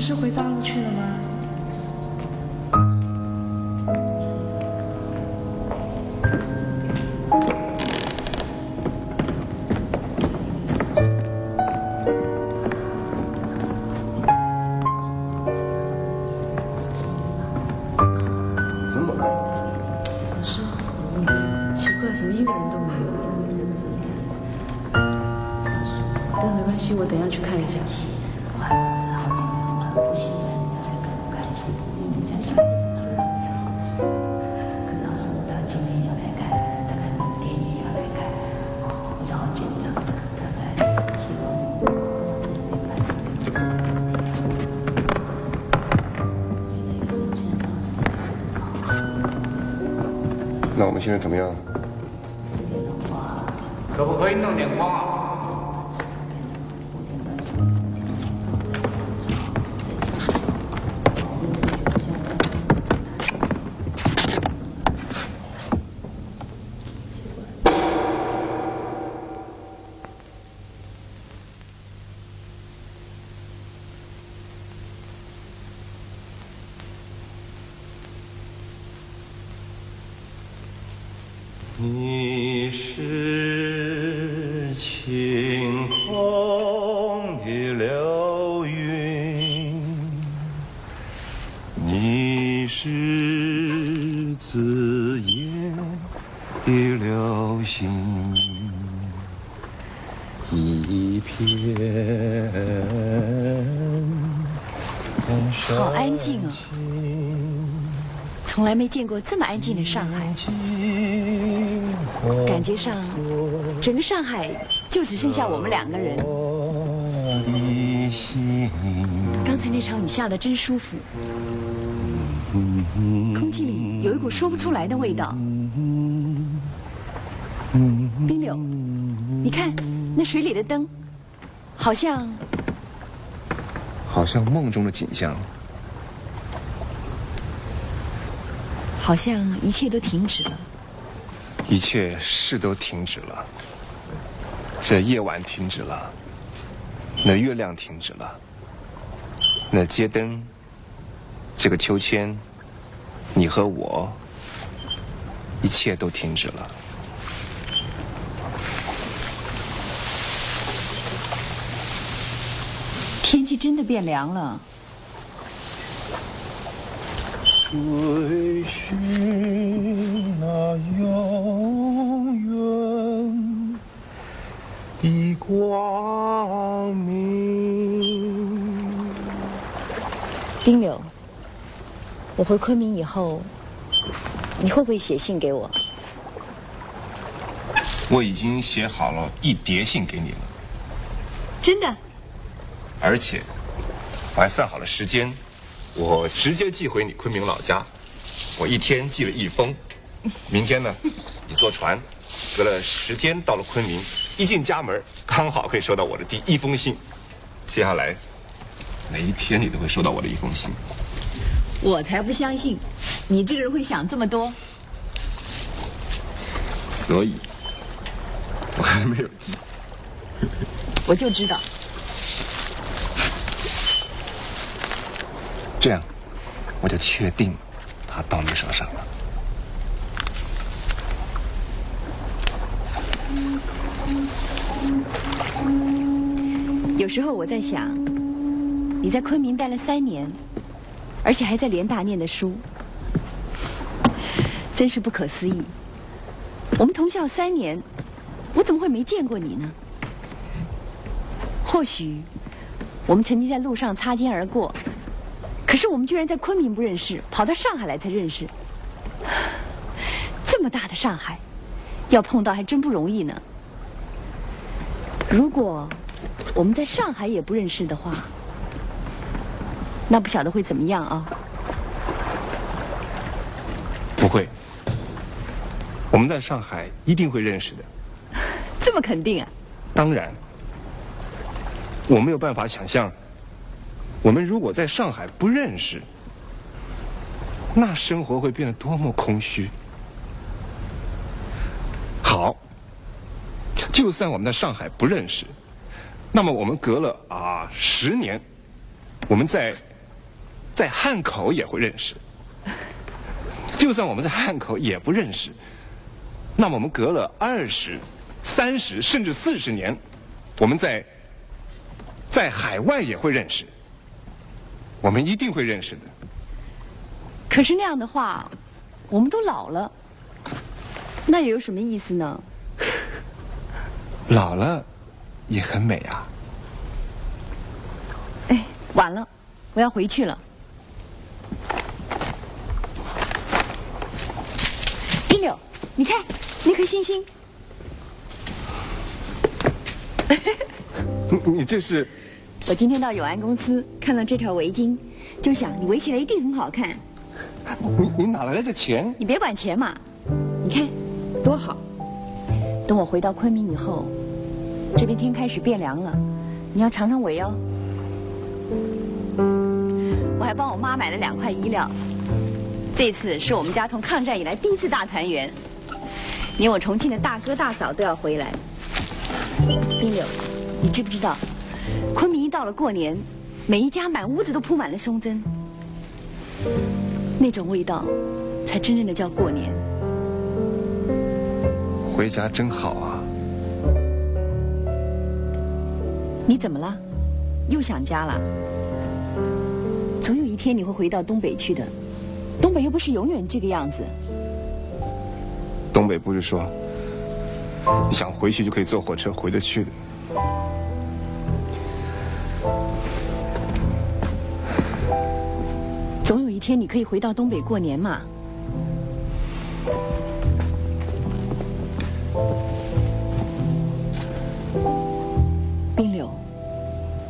不是回大陆去了吗？怎么了？是，奇怪，怎么一个人都没有？但没关系，我等一下去看一下。那我们现在怎么样？可不可以弄点光啊？你是晴空的流云，你是紫烟的流星，一片。好安静啊，从来没见过这么安静的上海。感觉上，整个上海就只剩下我们两个人。刚才那场雨下的真舒服，空气里有一股说不出来的味道。冰柳，你看那水里的灯，好像好像梦中的景象。好像一切都停止了。一切事都停止了，这夜晚停止了，那月亮停止了，那街灯，这个秋千，你和我，一切都停止了。天气真的变凉了。追寻那永远的光明。丁柳，我回昆明以后，你会不会写信给我？我已经写好了一叠信给你了，真的？而且我还算好了时间。我直接寄回你昆明老家，我一天寄了一封。明天呢，你坐船，隔了十天到了昆明，一进家门刚好会收到我的第一封信。接下来每一天你都会收到我的一封信。我才不相信，你这个人会想这么多。所以，我还没有寄。我就知道。这样，我就确定他到你手上了。有时候我在想，你在昆明待了三年，而且还在联大念的书，真是不可思议。我们同校三年，我怎么会没见过你呢？或许我们曾经在路上擦肩而过。可是我们居然在昆明不认识，跑到上海来才认识。这么大的上海，要碰到还真不容易呢。如果我们在上海也不认识的话，那不晓得会怎么样啊？不会，我们在上海一定会认识的。这么肯定啊？当然，我没有办法想象。我们如果在上海不认识，那生活会变得多么空虚。好，就算我们在上海不认识，那么我们隔了啊十年，我们在在汉口也会认识。就算我们在汉口也不认识，那么我们隔了二十、三十甚至四十年，我们在在海外也会认识。我们一定会认识的。可是那样的话，我们都老了，那又有什么意思呢？老了也很美啊。哎，晚了，我要回去了。一柳，你看那颗星星，你你这是我今天到永安公司看到这条围巾，就想你围起来一定很好看。你你哪来的这钱？你别管钱嘛，你看多好。等我回到昆明以后，这边天开始变凉了，你要尝尝围哦。我还帮我妈买了两块衣料，这次是我们家从抗战以来第一次大团圆，连我重庆的大哥大嫂都要回来。冰柳，你知不知道，昆明一到了过年，每一家满屋子都铺满了松针。那种味道，才真正的叫过年。回家真好啊！你怎么了？又想家了？总有一天你会回到东北去的。东北又不是永远这个样子。东北不是说你想回去就可以坐火车回得去的。天你可以回到东北过年嘛。冰柳，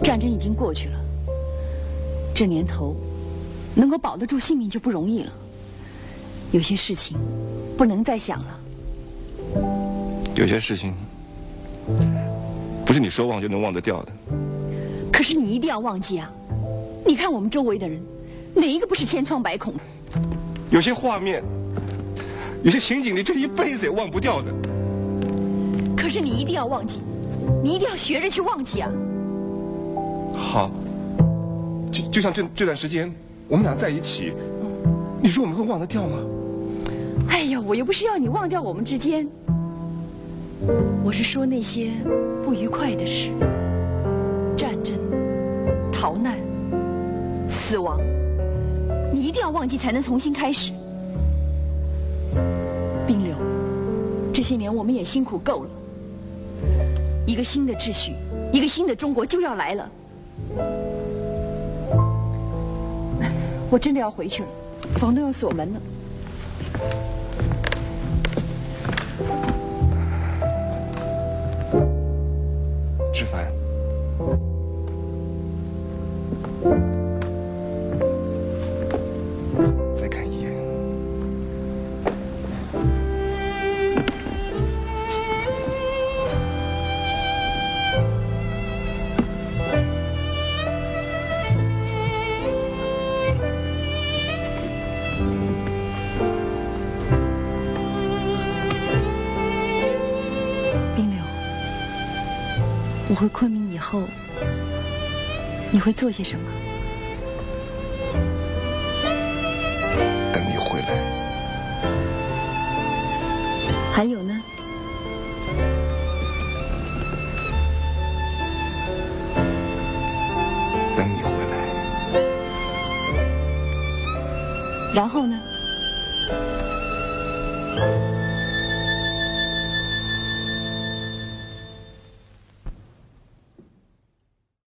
战争已经过去了，这年头能够保得住性命就不容易了。有些事情不能再想了。有些事情不是你说忘就能忘得掉的。可是你一定要忘记啊！你看我们周围的人，哪一个不是千疮百孔？有些画面，有些情景，你这一辈子也忘不掉的。可是你一定要忘记，你一定要学着去忘记啊！好，就就像这这段时间我们俩在一起，你说我们会忘得掉吗？哎呀，我又不是要你忘掉我们之间，我是说那些不愉快的事，战争、逃难、死亡，你一定要忘记才能重新开始。冰柳，这些年我们也辛苦够了，一个新的秩序，一个新的中国就要来了。我真的要回去了，房东要锁门了。志凡，我回昆明以后，你会做些什么？等你回来，还有呢？等你回来，然后呢？